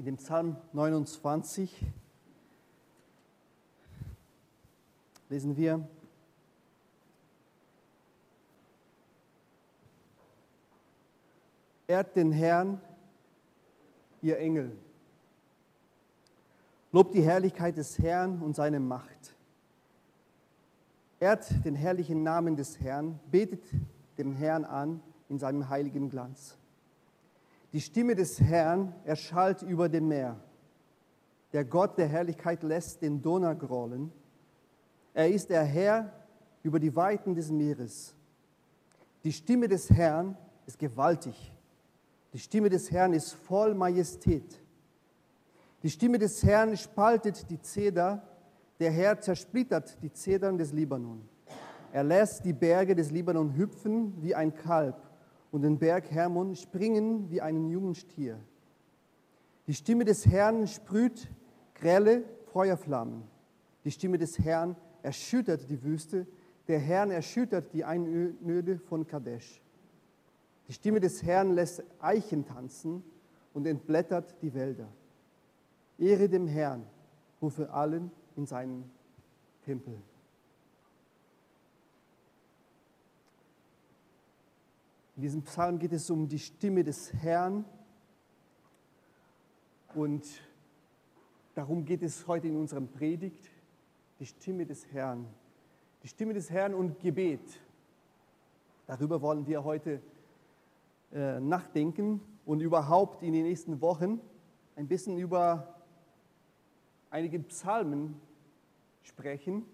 in dem Psalm 29 lesen wir, Ehrt den Herrn, ihr Engel. Lobt die Herrlichkeit des Herrn und seine Macht. Ehrt den herrlichen Namen des Herrn, betet dem Herrn an in seinem heiligen Glanz. Die Stimme des Herrn erschallt über dem Meer. Der Gott der Herrlichkeit lässt den Donau grollen. Er ist der Herr über die Weiten des Meeres. Die Stimme des Herrn ist gewaltig. Die Stimme des Herrn ist voll Majestät. Die Stimme des Herrn spaltet die Zeder. Der Herr zersplittert die Zedern des Libanon. Er lässt die Berge des Libanon hüpfen wie ein Kalb und den Berg Hermon springen wie einen jungen Stier. Die Stimme des Herrn sprüht grelle Feuerflammen. Die Stimme des Herrn erschüttert die Wüste. Der Herr erschüttert die Einöde von Kadesh. Die Stimme des Herrn lässt Eichen tanzen und entblättert die Wälder. Ehre dem Herrn, rufe allen in seinen Tempel. In diesem Psalm geht es um die Stimme des Herrn und darum geht es heute in unserem Predigt, die Stimme des Herrn. Die Stimme des Herrn und Gebet. Darüber wollen wir heute äh, nachdenken und überhaupt in den nächsten Wochen ein bisschen über einige Psalmen sprechen.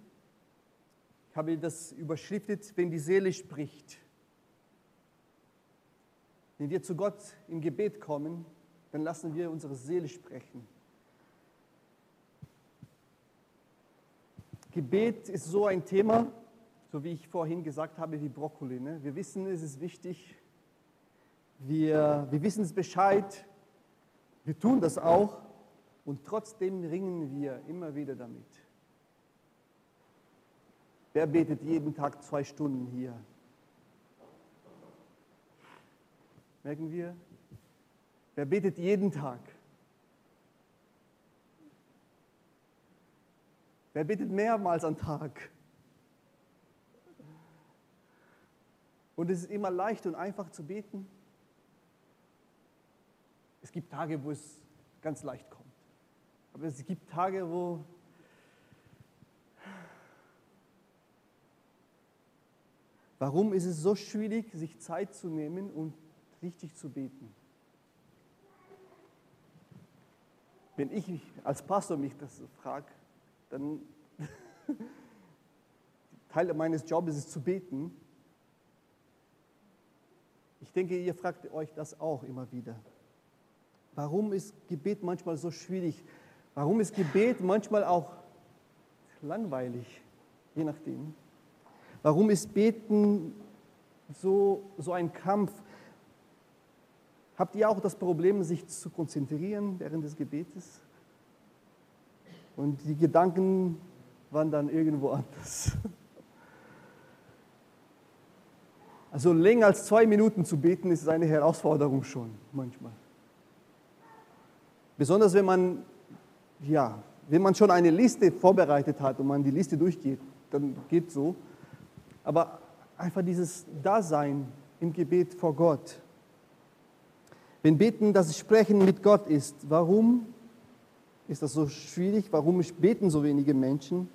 Ich habe das überschriftet, wenn die Seele spricht. Wenn wir zu Gott im Gebet kommen, dann lassen wir unsere Seele sprechen. Gebet ist so ein Thema, so wie ich vorhin gesagt habe, wie Brokkoli. Ne? Wir wissen, es ist wichtig, wir, wir wissen es Bescheid, wir tun das auch und trotzdem ringen wir immer wieder damit. Wer betet jeden Tag zwei Stunden hier? Merken wir? Wer betet jeden Tag? Wer betet mehrmals am Tag? Und es ist immer leicht und einfach zu beten. Es gibt Tage, wo es ganz leicht kommt. Aber es gibt Tage, wo Warum ist es so schwierig, sich Zeit zu nehmen und richtig zu beten? Wenn ich als Pastor mich das frage, dann Teil meines Jobs ist zu beten. Ich denke, ihr fragt euch das auch immer wieder. Warum ist Gebet manchmal so schwierig? Warum ist Gebet manchmal auch langweilig, je nachdem? Warum ist Beten so, so ein Kampf? Habt ihr auch das Problem, sich zu konzentrieren während des Gebetes? Und die Gedanken wandern irgendwo anders. Also länger als zwei Minuten zu beten ist eine Herausforderung schon manchmal. Besonders wenn man, ja, wenn man schon eine Liste vorbereitet hat und man die Liste durchgeht, dann geht so. Aber einfach dieses Dasein im Gebet vor Gott. Wenn Beten das Sprechen mit Gott ist, warum ist das so schwierig? Warum beten so wenige Menschen?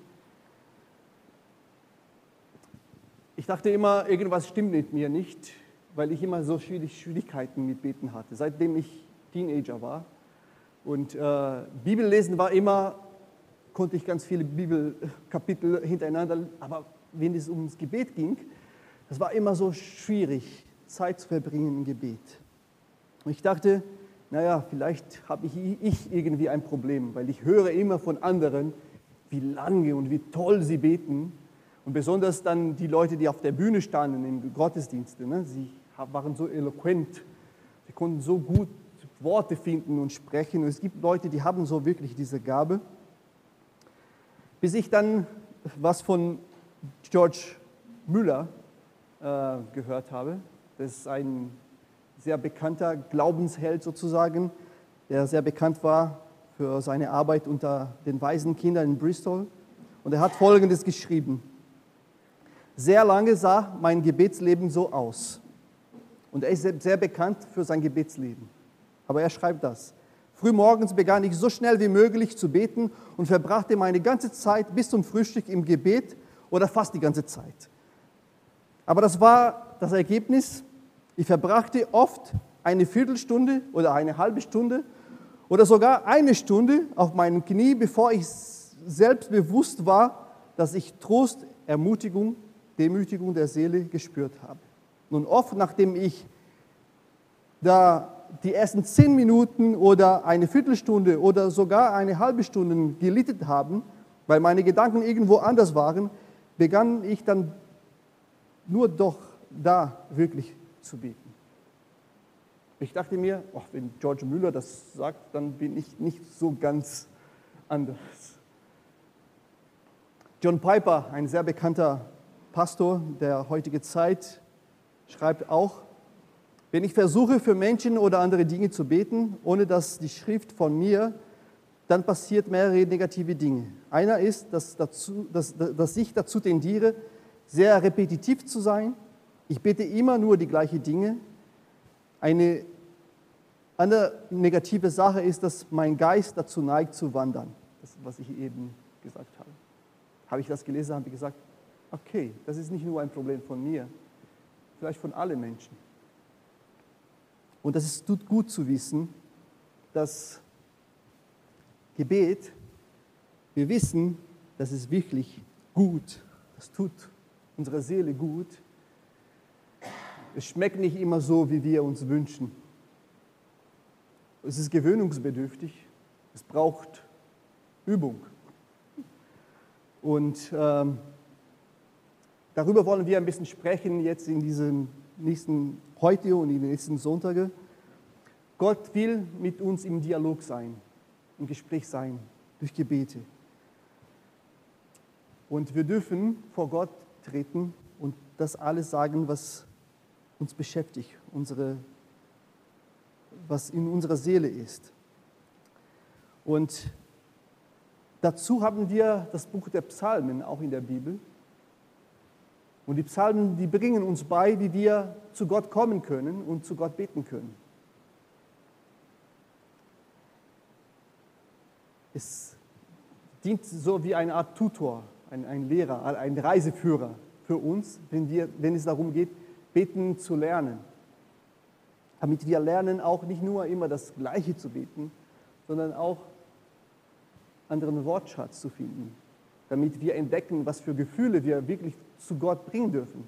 Ich dachte immer, irgendwas stimmt mit mir nicht, weil ich immer so Schwierigkeiten mit Beten hatte, seitdem ich Teenager war. Und äh, Bibellesen war immer, konnte ich ganz viele Bibelkapitel hintereinander, aber wenn es ums Gebet ging, das war immer so schwierig, Zeit zu verbringen im Gebet. Und ich dachte, naja, vielleicht habe ich, ich irgendwie ein Problem, weil ich höre immer von anderen, wie lange und wie toll sie beten. Und besonders dann die Leute, die auf der Bühne standen im Gottesdienst, ne? sie waren so eloquent, sie konnten so gut Worte finden und sprechen. Und es gibt Leute, die haben so wirklich diese Gabe. Bis ich dann was von George Müller äh, gehört habe. Das ist ein sehr bekannter Glaubensheld sozusagen. der sehr bekannt war für seine Arbeit unter den Waisenkindern in Bristol. Und er hat Folgendes geschrieben. Sehr lange sah mein Gebetsleben so aus. Und er ist sehr bekannt für sein Gebetsleben. Aber er schreibt das. Frühmorgens begann ich so schnell wie möglich zu beten und verbrachte meine ganze Zeit bis zum Frühstück im Gebet oder fast die ganze Zeit. Aber das war das Ergebnis. Ich verbrachte oft eine Viertelstunde oder eine halbe Stunde oder sogar eine Stunde auf meinem Knie, bevor ich selbst bewusst war, dass ich Trost, Ermutigung, Demütigung der Seele gespürt habe. Nun oft, nachdem ich da die ersten zehn Minuten oder eine Viertelstunde oder sogar eine halbe Stunde gelitten haben, weil meine Gedanken irgendwo anders waren, begann ich dann nur doch da wirklich zu beten. Ich dachte mir, ach, wenn George Müller das sagt, dann bin ich nicht so ganz anders. John Piper, ein sehr bekannter Pastor der heutigen Zeit, schreibt auch, wenn ich versuche, für Menschen oder andere Dinge zu beten, ohne dass die Schrift von mir, dann passiert mehrere negative Dinge. Einer ist, dass, dazu, dass, dass ich dazu tendiere, sehr repetitiv zu sein. Ich bete immer nur die gleichen Dinge. Eine andere negative Sache ist, dass mein Geist dazu neigt zu wandern. Das, was ich eben gesagt habe. Habe ich das gelesen, habe ich gesagt, okay, das ist nicht nur ein Problem von mir, vielleicht von allen Menschen. Und das ist tut gut zu wissen, dass Gebet, wir wissen, das ist wirklich gut. Das tut unserer Seele gut. Es schmeckt nicht immer so, wie wir uns wünschen. Es ist gewöhnungsbedürftig. Es braucht Übung. Und ähm, darüber wollen wir ein bisschen sprechen jetzt in diesem nächsten heute und in den nächsten Sonntage. Gott will mit uns im Dialog sein, im Gespräch sein, durch Gebete. Und wir dürfen vor Gott treten und das alles sagen, was uns beschäftigt, unsere, was in unserer Seele ist. Und dazu haben wir das Buch der Psalmen auch in der Bibel. Und die Psalmen, die bringen uns bei, wie wir zu Gott kommen können und zu Gott beten können. Es dient so wie eine Art Tutor, ein, ein Lehrer, ein Reiseführer für uns, wenn, wir, wenn es darum geht, beten zu lernen. Damit wir lernen, auch nicht nur immer das Gleiche zu beten, sondern auch anderen Wortschatz zu finden, damit wir entdecken, was für Gefühle wir wirklich zu Gott bringen dürfen.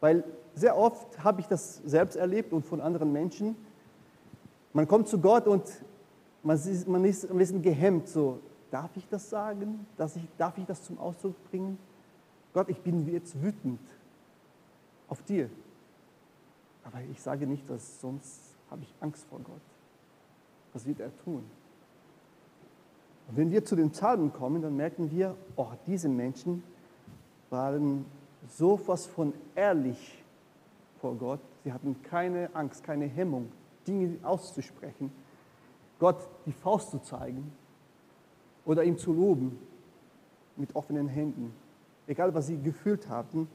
Weil sehr oft habe ich das selbst erlebt und von anderen Menschen. Man kommt zu Gott und man ist, man ist ein bisschen gehemmt, so, darf ich das sagen? Darf ich, darf ich das zum Ausdruck bringen? Gott, ich bin jetzt wütend auf dir. Aber ich sage nicht, dass sonst habe ich Angst vor Gott. Was wird er tun? Und wenn wir zu den Psalmen kommen, dann merken wir, oh, diese Menschen waren so was von ehrlich vor Gott. Sie hatten keine Angst, keine Hemmung, Dinge auszusprechen, Gott die Faust zu zeigen oder ihm zu loben mit offenen Händen. Egal, was sie gefühlt hatten,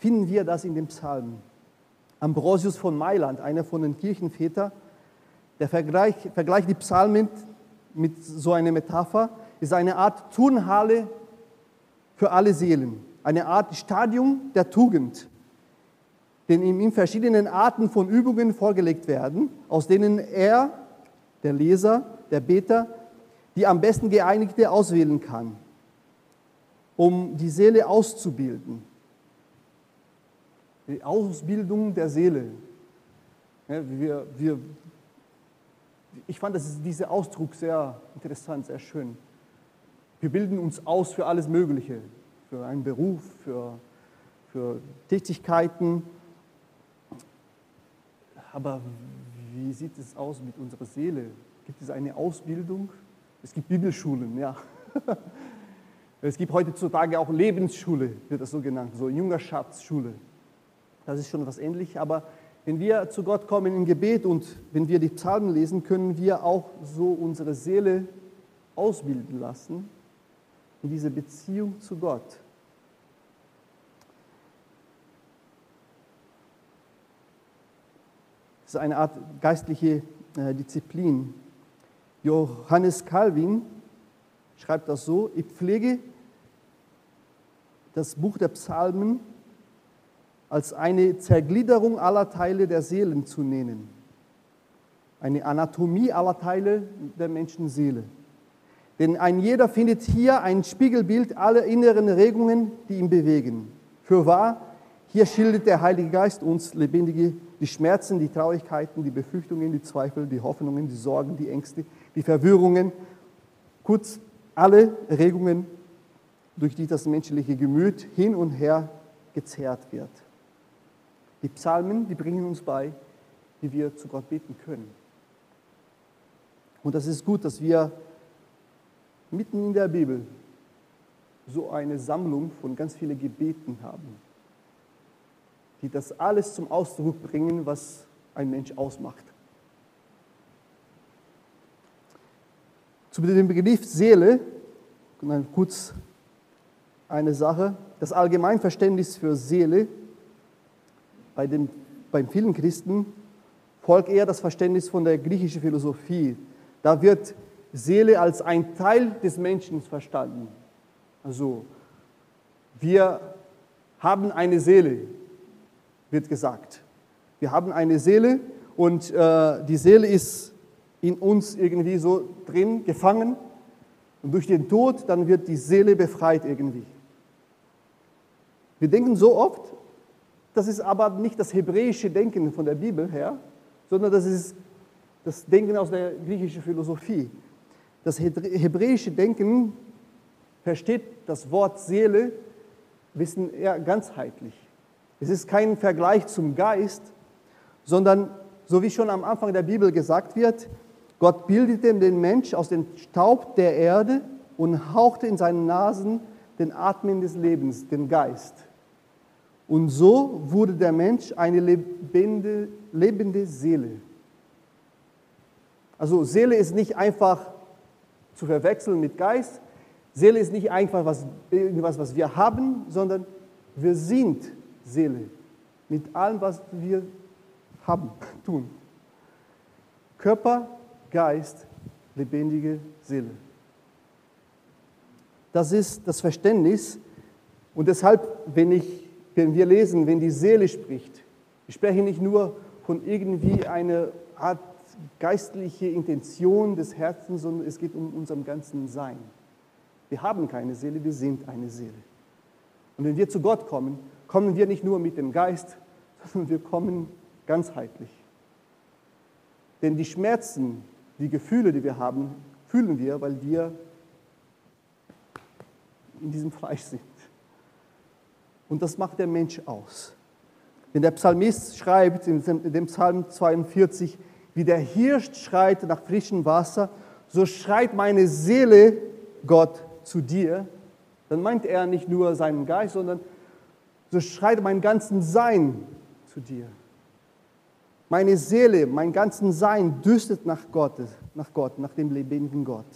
finden wir das in den Psalmen. Ambrosius von Mailand, einer von den Kirchenvätern, der vergleicht, vergleicht die Psalmen mit so einer Metapher, ist eine Art Turnhalle für alle Seelen, eine Art Stadium der Tugend, den ihm in verschiedenen Arten von Übungen vorgelegt werden, aus denen er, der Leser, der Beter, die am besten geeignete auswählen kann, um die Seele auszubilden. Die Ausbildung der Seele. Ja, wir, wir, ich fand das, dieser Ausdruck sehr interessant, sehr schön. Wir bilden uns aus für alles Mögliche, für einen Beruf, für, für Tätigkeiten. Aber wie sieht es aus mit unserer Seele? Gibt es eine Ausbildung? Es gibt Bibelschulen, ja. Es gibt heutzutage auch Lebensschule, wird das so genannt, so Jüngerschaftsschule. Das ist schon was ähnlich, aber wenn wir zu Gott kommen im Gebet und wenn wir die Psalmen lesen, können wir auch so unsere Seele ausbilden lassen in diese Beziehung zu Gott. Das ist eine Art geistliche äh, Disziplin. Johannes Calvin schreibt das so, ich pflege das Buch der Psalmen als eine Zergliederung aller Teile der Seelen zu nennen. Eine Anatomie aller Teile der Menschenseele. Denn ein jeder findet hier ein Spiegelbild aller inneren Regungen, die ihn bewegen. Für wahr, hier schildert der Heilige Geist uns lebendige die Schmerzen, die Traurigkeiten, die Befürchtungen, die Zweifel, die Hoffnungen, die Sorgen, die Ängste, die Verwirrungen, kurz alle Regungen, durch die das menschliche Gemüt hin und her gezerrt wird. Die Psalmen, die bringen uns bei, wie wir zu Gott beten können. Und das ist gut, dass wir mitten in der Bibel so eine Sammlung von ganz vielen Gebeten haben, die das alles zum Ausdruck bringen, was ein Mensch ausmacht. Zu dem Begriff Seele, kurz eine Sache, das Allgemeinverständnis für Seele bei, den, bei vielen Christen folgt eher das Verständnis von der griechischen Philosophie. Da wird Seele als ein Teil des Menschen verstanden. Also wir haben eine Seele, wird gesagt. Wir haben eine Seele und äh, die Seele ist in uns irgendwie so drin, gefangen. Und durch den Tod, dann wird die Seele befreit irgendwie. Wir denken so oft, das ist aber nicht das hebräische Denken von der Bibel her, sondern das ist das Denken aus der griechischen Philosophie. Das hebräische Denken versteht das Wort Seele, wissen eher ganzheitlich. Es ist kein Vergleich zum Geist, sondern so wie schon am Anfang der Bibel gesagt wird, Gott bildete den Mensch aus dem Staub der Erde und hauchte in seinen Nasen den Atmen des Lebens, den Geist. Und so wurde der Mensch eine lebende, lebende Seele. Also Seele ist nicht einfach zu verwechseln mit Geist. Seele ist nicht einfach was, irgendwas, was wir haben, sondern wir sind Seele mit allem, was wir haben, tun. Körper, Geist, lebendige Seele. Das ist das Verständnis. Und deshalb, wenn ich wenn wir lesen, wenn die Seele spricht, ich spreche nicht nur von irgendwie einer Art geistliche Intention des Herzens, sondern es geht um unserem ganzen Sein. Wir haben keine Seele, wir sind eine Seele. Und wenn wir zu Gott kommen, kommen wir nicht nur mit dem Geist, sondern wir kommen ganzheitlich. Denn die Schmerzen, die Gefühle, die wir haben, fühlen wir, weil wir in diesem Fleisch sind. Und das macht der Mensch aus. Wenn der Psalmist schreibt in dem Psalm 42, wie der Hirsch schreit nach frischem Wasser, so schreit meine Seele Gott zu dir, dann meint er nicht nur seinen Geist, sondern so schreit mein ganzen Sein zu dir. Meine Seele, mein ganzen Sein dürstet nach Gott, nach Gott, nach dem lebendigen Gott.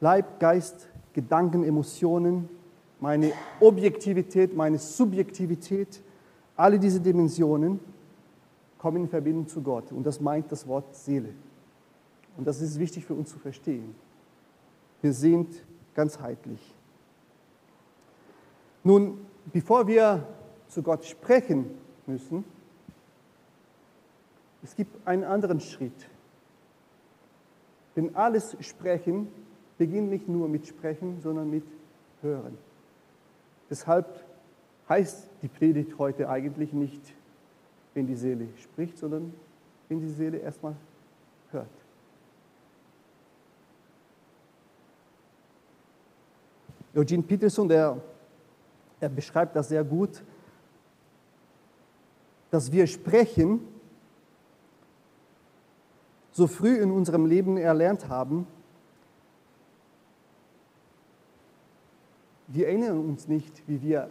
Leib, Geist, Gedanken, Emotionen, meine Objektivität, meine Subjektivität, alle diese Dimensionen kommen in Verbindung zu Gott. Und das meint das Wort Seele. Und das ist wichtig für uns zu verstehen. Wir sind ganzheitlich. Nun, bevor wir zu Gott sprechen müssen, es gibt einen anderen Schritt. Denn alles Sprechen beginnt nicht nur mit Sprechen, sondern mit Hören. Deshalb heißt die Predigt heute eigentlich nicht, wenn die Seele spricht, sondern wenn die Seele erstmal hört. Eugene Peterson, der, er beschreibt das sehr gut, dass wir sprechen so früh in unserem Leben erlernt haben, wir erinnern uns nicht, wie wir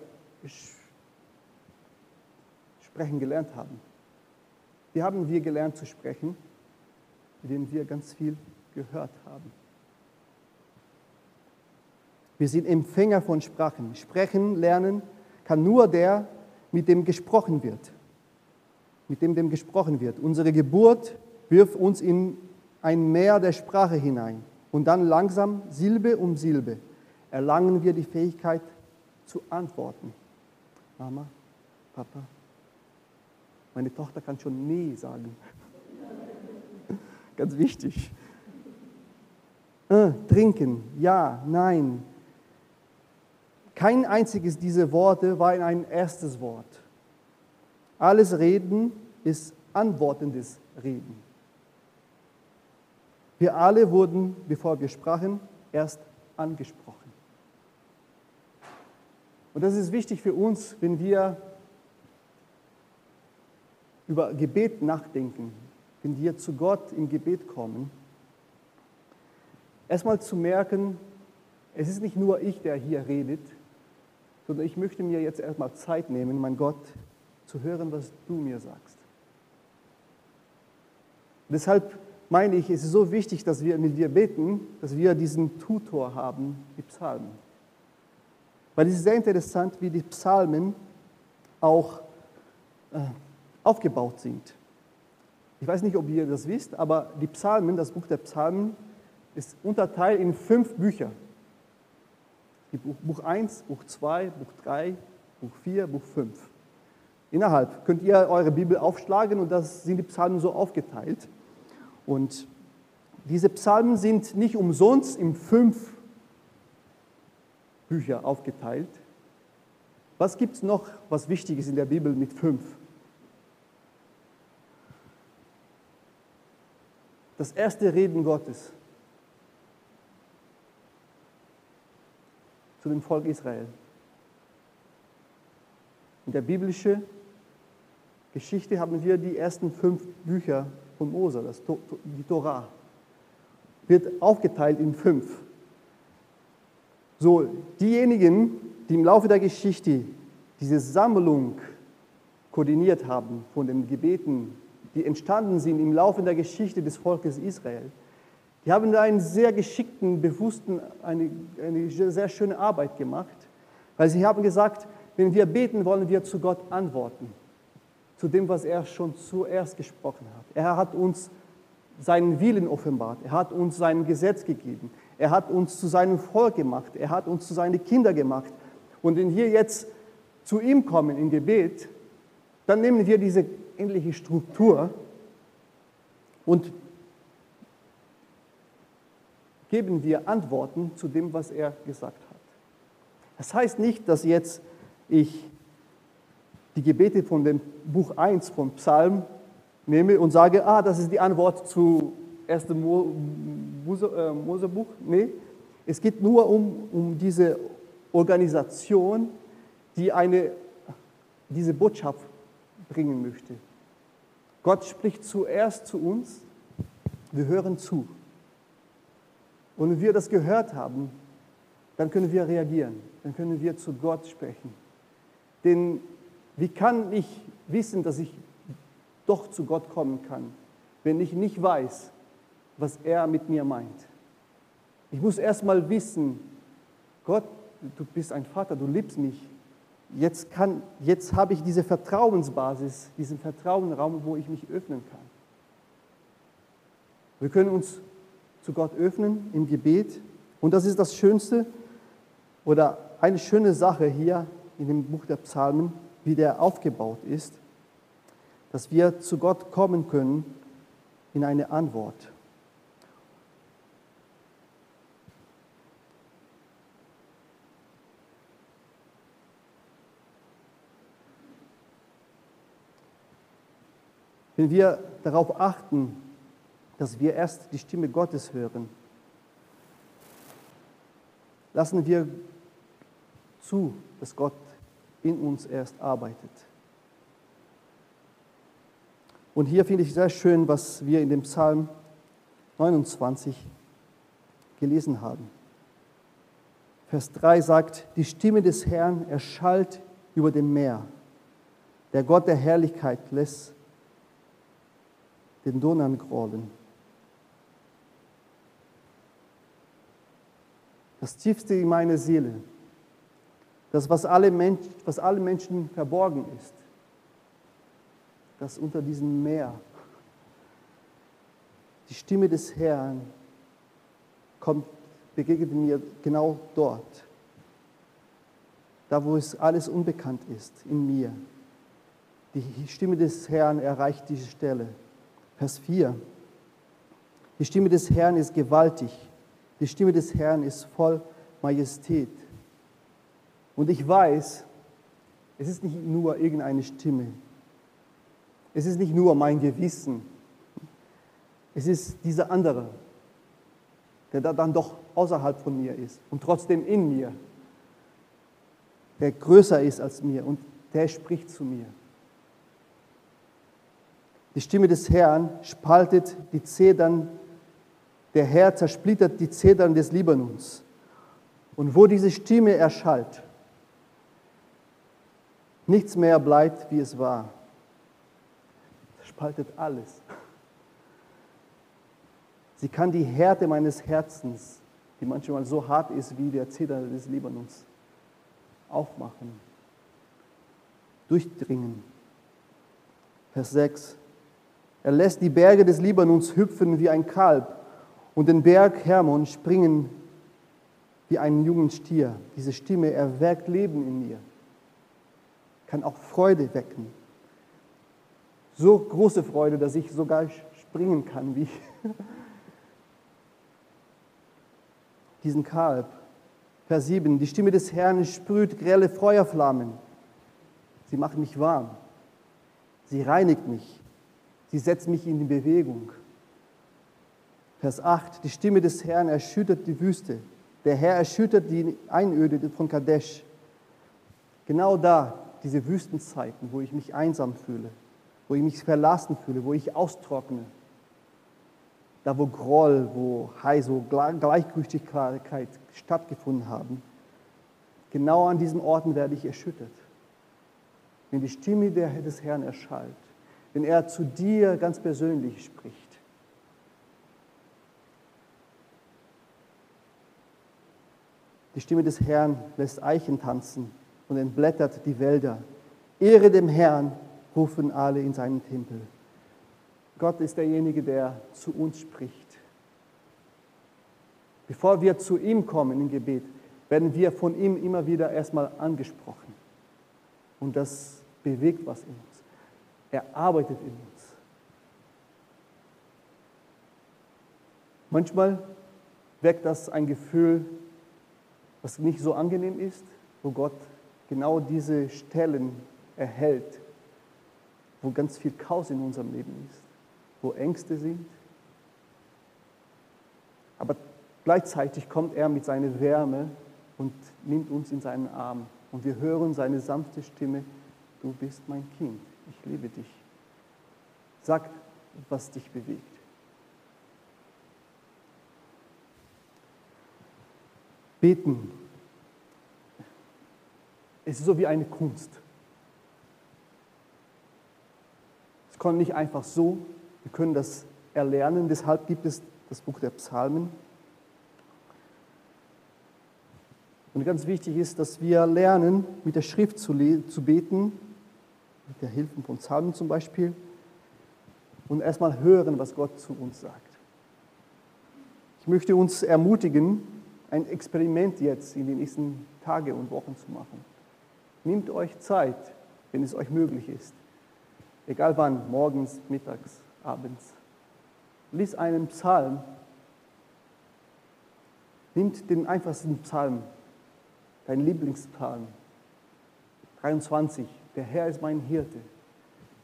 sprechen gelernt haben. Wie haben wir gelernt zu sprechen? Indem wir ganz viel gehört haben. Wir sind Empfänger von Sprachen. Sprechen lernen kann nur der, mit dem gesprochen wird. Mit dem dem gesprochen wird. Unsere Geburt wirft uns in ein Meer der Sprache hinein. Und dann langsam, Silbe um Silbe, erlangen wir die Fähigkeit zu antworten. Mama, Papa, meine Tochter kann schon Nee sagen. Ganz wichtig. Äh, trinken, ja, nein. Kein einziges dieser Worte war in ein erstes Wort. Alles Reden ist antwortendes Reden. Wir alle wurden, bevor wir sprachen, erst angesprochen. Und das ist wichtig für uns, wenn wir über Gebet nachdenken, wenn wir zu Gott im Gebet kommen. Erstmal zu merken, es ist nicht nur ich, der hier redet, sondern ich möchte mir jetzt erstmal Zeit nehmen, mein Gott, zu hören, was du mir sagst. Deshalb meine ich, es ist so wichtig, dass wir mit dir beten, dass wir diesen Tutor haben, die Psalmen. Weil es ist sehr interessant, wie die Psalmen auch äh, aufgebaut sind. Ich weiß nicht, ob ihr das wisst, aber die Psalmen, das Buch der Psalmen, ist unterteilt in fünf Bücher. Buch 1, Buch 2, Buch 3, Buch 4, Buch 5. Innerhalb könnt ihr eure Bibel aufschlagen und das sind die Psalmen so aufgeteilt. Und diese Psalmen sind nicht umsonst in fünf Bücher aufgeteilt. Was gibt es noch, was wichtig ist in der Bibel mit fünf? Das erste Reden Gottes zu dem Volk Israel. In der biblischen Geschichte haben wir die ersten fünf Bücher von Mose, das, die Torah, wird aufgeteilt in fünf. So, diejenigen, die im Laufe der Geschichte diese Sammlung koordiniert haben von den Gebeten, die entstanden sind im Laufe der Geschichte des Volkes Israel, die haben da einen sehr geschickten, bewussten, eine, eine sehr schöne Arbeit gemacht, weil sie haben gesagt, wenn wir beten, wollen wir zu Gott antworten, zu dem, was er schon zuerst gesprochen hat. Er hat uns seinen Willen offenbart, er hat uns sein Gesetz gegeben, er hat uns zu seinem Volk gemacht, er hat uns zu seinen Kindern gemacht. Und wenn wir jetzt zu ihm kommen im Gebet, dann nehmen wir diese ähnliche Struktur und geben wir Antworten zu dem, was er gesagt hat. Das heißt nicht, dass jetzt ich die Gebete von dem Buch 1 vom Psalm nehme und sage, ah, das ist die Antwort zu 1. Mose, äh, Mosebuch. Nee, es geht nur um, um diese Organisation, die eine, diese Botschaft bringen möchte. Gott spricht zuerst zu uns, wir hören zu. Und wenn wir das gehört haben, dann können wir reagieren, dann können wir zu Gott sprechen. Denn wie kann ich wissen, dass ich doch zu Gott kommen kann, wenn ich nicht weiß, was er mit mir meint? Ich muss erst mal wissen, Gott, du bist ein Vater, du liebst mich. Jetzt, kann, jetzt habe ich diese Vertrauensbasis, diesen Vertrauensraum, wo ich mich öffnen kann. Wir können uns zu Gott öffnen im Gebet. Und das ist das Schönste oder eine schöne Sache hier in dem Buch der Psalmen, wie der aufgebaut ist, dass wir zu Gott kommen können in eine Antwort. Wenn wir darauf achten, dass wir erst die Stimme Gottes hören. Lassen wir zu, dass Gott in uns erst arbeitet. Und hier finde ich sehr schön, was wir in dem Psalm 29 gelesen haben. Vers 3 sagt, die Stimme des Herrn erschallt über dem Meer. Der Gott der Herrlichkeit lässt den Donau grollen. Das tiefste in meiner Seele, das, was alle, Menschen, was alle Menschen verborgen ist, das unter diesem Meer, die Stimme des Herrn kommt, begegnet mir genau dort, da wo es alles unbekannt ist in mir. Die Stimme des Herrn erreicht diese Stelle. Vers 4. Die Stimme des Herrn ist gewaltig. Die Stimme des Herrn ist voll Majestät. Und ich weiß, es ist nicht nur irgendeine Stimme. Es ist nicht nur mein Gewissen. Es ist dieser andere, der da dann doch außerhalb von mir ist und trotzdem in mir, der größer ist als mir und der spricht zu mir. Die Stimme des Herrn spaltet die Zedern, der Herr zersplittert die Zedern des Libanons. Und wo diese Stimme erschallt, nichts mehr bleibt, wie es war. Spaltet alles. Sie kann die Härte meines Herzens, die manchmal so hart ist wie der Zeder des Libanons, aufmachen, durchdringen. Vers 6. Er lässt die Berge des Libanons hüpfen wie ein Kalb und den Berg Hermon springen wie einen jungen Stier. Diese Stimme erweckt Leben in mir, kann auch Freude wecken. So große Freude, dass ich sogar springen kann wie diesen Kalb. Vers 7, die Stimme des Herrn sprüht grelle Feuerflammen. Sie macht mich warm. Sie reinigt mich. Sie setzt mich in Bewegung. Vers 8, die Stimme des Herrn erschüttert die Wüste. Der Herr erschüttert die Einöde von Kadesh. Genau da, diese Wüstenzeiten, wo ich mich einsam fühle, wo ich mich verlassen fühle, wo ich austrockne. Da, wo Groll, wo Heiß, wo Gleichgültigkeit stattgefunden haben. Genau an diesen Orten werde ich erschüttert. Wenn die Stimme des Herrn erschallt wenn er zu dir ganz persönlich spricht. Die Stimme des Herrn lässt Eichen tanzen und entblättert die Wälder. Ehre dem Herrn, rufen alle in seinen Tempel. Gott ist derjenige, der zu uns spricht. Bevor wir zu ihm kommen im Gebet, werden wir von ihm immer wieder erstmal angesprochen. Und das bewegt was in uns. Er arbeitet in uns. Manchmal weckt das ein Gefühl, was nicht so angenehm ist, wo Gott genau diese Stellen erhält, wo ganz viel Chaos in unserem Leben ist, wo Ängste sind. Aber gleichzeitig kommt er mit seiner Wärme und nimmt uns in seinen Arm. Und wir hören seine sanfte Stimme, du bist mein Kind ich liebe dich. Sag, was dich bewegt. Beten es ist so wie eine Kunst. Es kommt nicht einfach so, wir können das erlernen, deshalb gibt es das Buch der Psalmen. Und ganz wichtig ist, dass wir lernen, mit der Schrift zu, zu beten mit der Hilfe von Psalmen zum Beispiel, und erstmal hören, was Gott zu uns sagt. Ich möchte uns ermutigen, ein Experiment jetzt in den nächsten Tagen und Wochen zu machen. Nehmt euch Zeit, wenn es euch möglich ist. Egal wann, morgens, mittags, abends. Lies einen Psalm. Nehmt den einfachsten Psalm, dein Lieblingspsalm. 23, der Herr ist mein Hirte.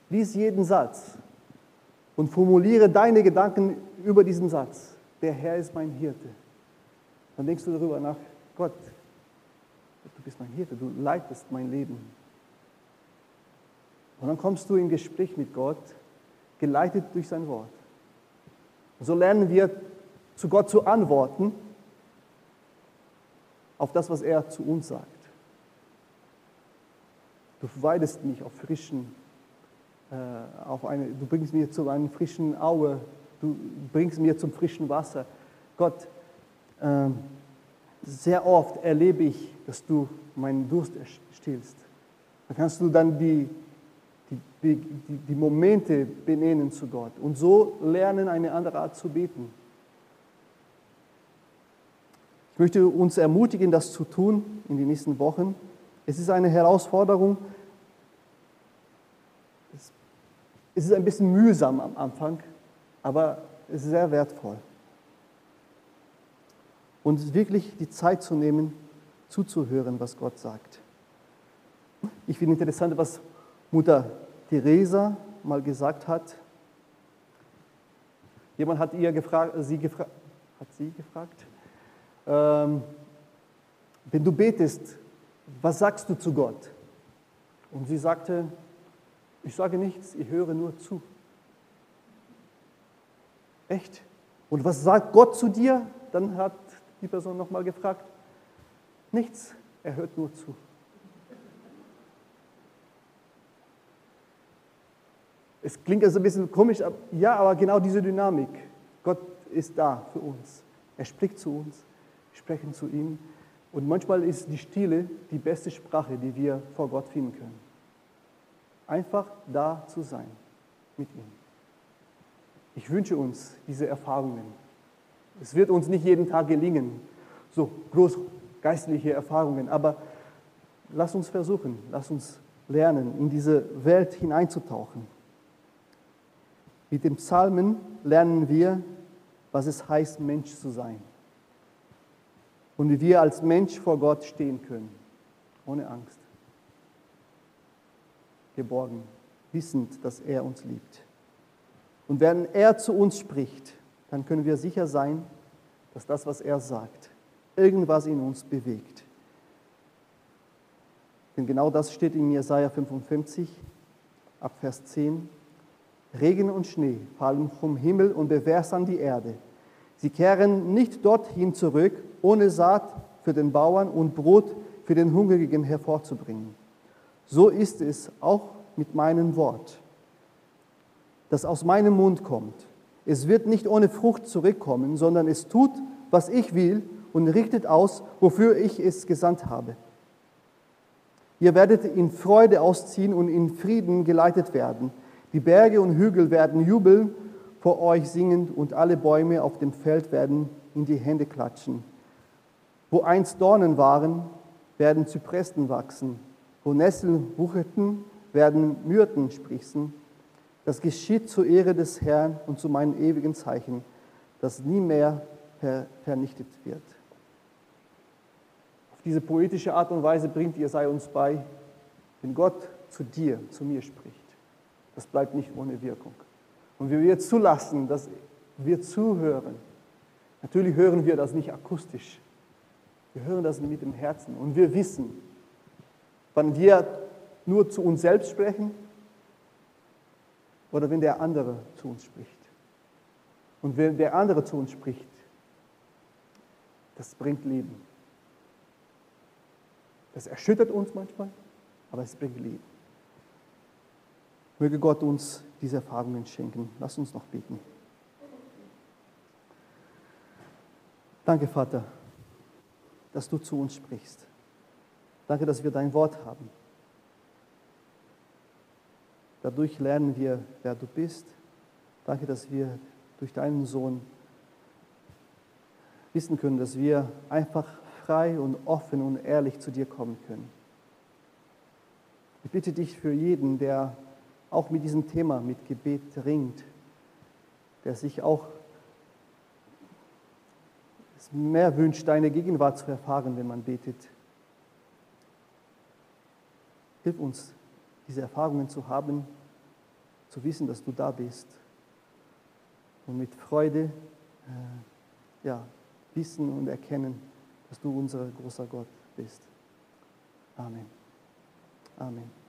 Lies jeden Satz und formuliere deine Gedanken über diesen Satz. Der Herr ist mein Hirte. Dann denkst du darüber nach, Gott, du bist mein Hirte, du leitest mein Leben. Und dann kommst du in Gespräch mit Gott, geleitet durch sein Wort. Und so lernen wir zu Gott zu antworten, auf das, was er zu uns sagt. Du weidest mich auf frischen, äh, auf eine, du bringst mir zu einem frischen Aue, du bringst mir zum frischen Wasser. Gott, äh, sehr oft erlebe ich, dass du meinen Durst stillst. Da kannst du dann die, die, die, die Momente benennen zu Gott und so lernen, eine andere Art zu beten. Ich möchte uns ermutigen, das zu tun in den nächsten Wochen. Es ist eine Herausforderung. Es ist ein bisschen mühsam am Anfang, aber es ist sehr wertvoll. Und wirklich die Zeit zu nehmen, zuzuhören, was Gott sagt. Ich finde interessant, was Mutter Teresa mal gesagt hat. Jemand hat ihr gefragt, sie gefra hat sie gefragt, ähm, wenn du betest, was sagst du zu Gott? Und sie sagte, ich sage nichts, ich höre nur zu. Echt? Und was sagt Gott zu dir? Dann hat die Person nochmal gefragt, nichts, er hört nur zu. Es klingt also ein bisschen komisch, ja, aber genau diese Dynamik. Gott ist da für uns. Er spricht zu uns, wir sprechen zu ihm. Und manchmal ist die Stille die beste Sprache, die wir vor Gott finden können. Einfach da zu sein mit ihm. Ich wünsche uns diese Erfahrungen. Es wird uns nicht jeden Tag gelingen, so groß geistliche Erfahrungen, aber lass uns versuchen, lass uns lernen, in diese Welt hineinzutauchen. Mit dem Psalmen lernen wir, was es heißt, Mensch zu sein. Und wie wir als Mensch vor Gott stehen können, ohne Angst. Geborgen, wissend, dass er uns liebt. Und wenn er zu uns spricht, dann können wir sicher sein, dass das, was er sagt, irgendwas in uns bewegt. Denn genau das steht in Jesaja 55, ab Vers 10. Regen und Schnee fallen vom Himmel und bewässern die Erde. Sie kehren nicht dorthin zurück, ohne Saat für den Bauern und Brot für den Hungrigen hervorzubringen. So ist es auch mit meinem Wort, das aus meinem Mund kommt. Es wird nicht ohne Frucht zurückkommen, sondern es tut, was ich will und richtet aus, wofür ich es gesandt habe. Ihr werdet in Freude ausziehen und in Frieden geleitet werden. Die Berge und Hügel werden jubeln vor euch singend und alle Bäume auf dem Feld werden in die Hände klatschen. Wo einst Dornen waren, werden Zypressen wachsen. Wo Nesseln wucherten, werden Myrten sprießen. Das geschieht zur Ehre des Herrn und zu meinem ewigen Zeichen, das nie mehr vernichtet wird. Auf diese poetische Art und Weise bringt ihr sei uns bei, wenn Gott zu dir, zu mir spricht das bleibt nicht ohne Wirkung. Und wenn wir zulassen, dass wir zuhören, natürlich hören wir das nicht akustisch, wir hören das mit dem Herzen und wir wissen, wann wir nur zu uns selbst sprechen oder wenn der andere zu uns spricht. Und wenn der andere zu uns spricht, das bringt Leben. Das erschüttert uns manchmal, aber es bringt Leben. Möge Gott uns diese Erfahrungen schenken. Lass uns noch beten. Danke, Vater, dass du zu uns sprichst. Danke, dass wir dein Wort haben. Dadurch lernen wir, wer du bist. Danke, dass wir durch deinen Sohn wissen können, dass wir einfach frei und offen und ehrlich zu dir kommen können. Ich bitte dich für jeden, der auch mit diesem Thema, mit Gebet ringt, der sich auch mehr wünscht, deine Gegenwart zu erfahren, wenn man betet. Hilf uns, diese Erfahrungen zu haben, zu wissen, dass du da bist und mit Freude äh, ja, wissen und erkennen, dass du unser großer Gott bist. Amen. Amen.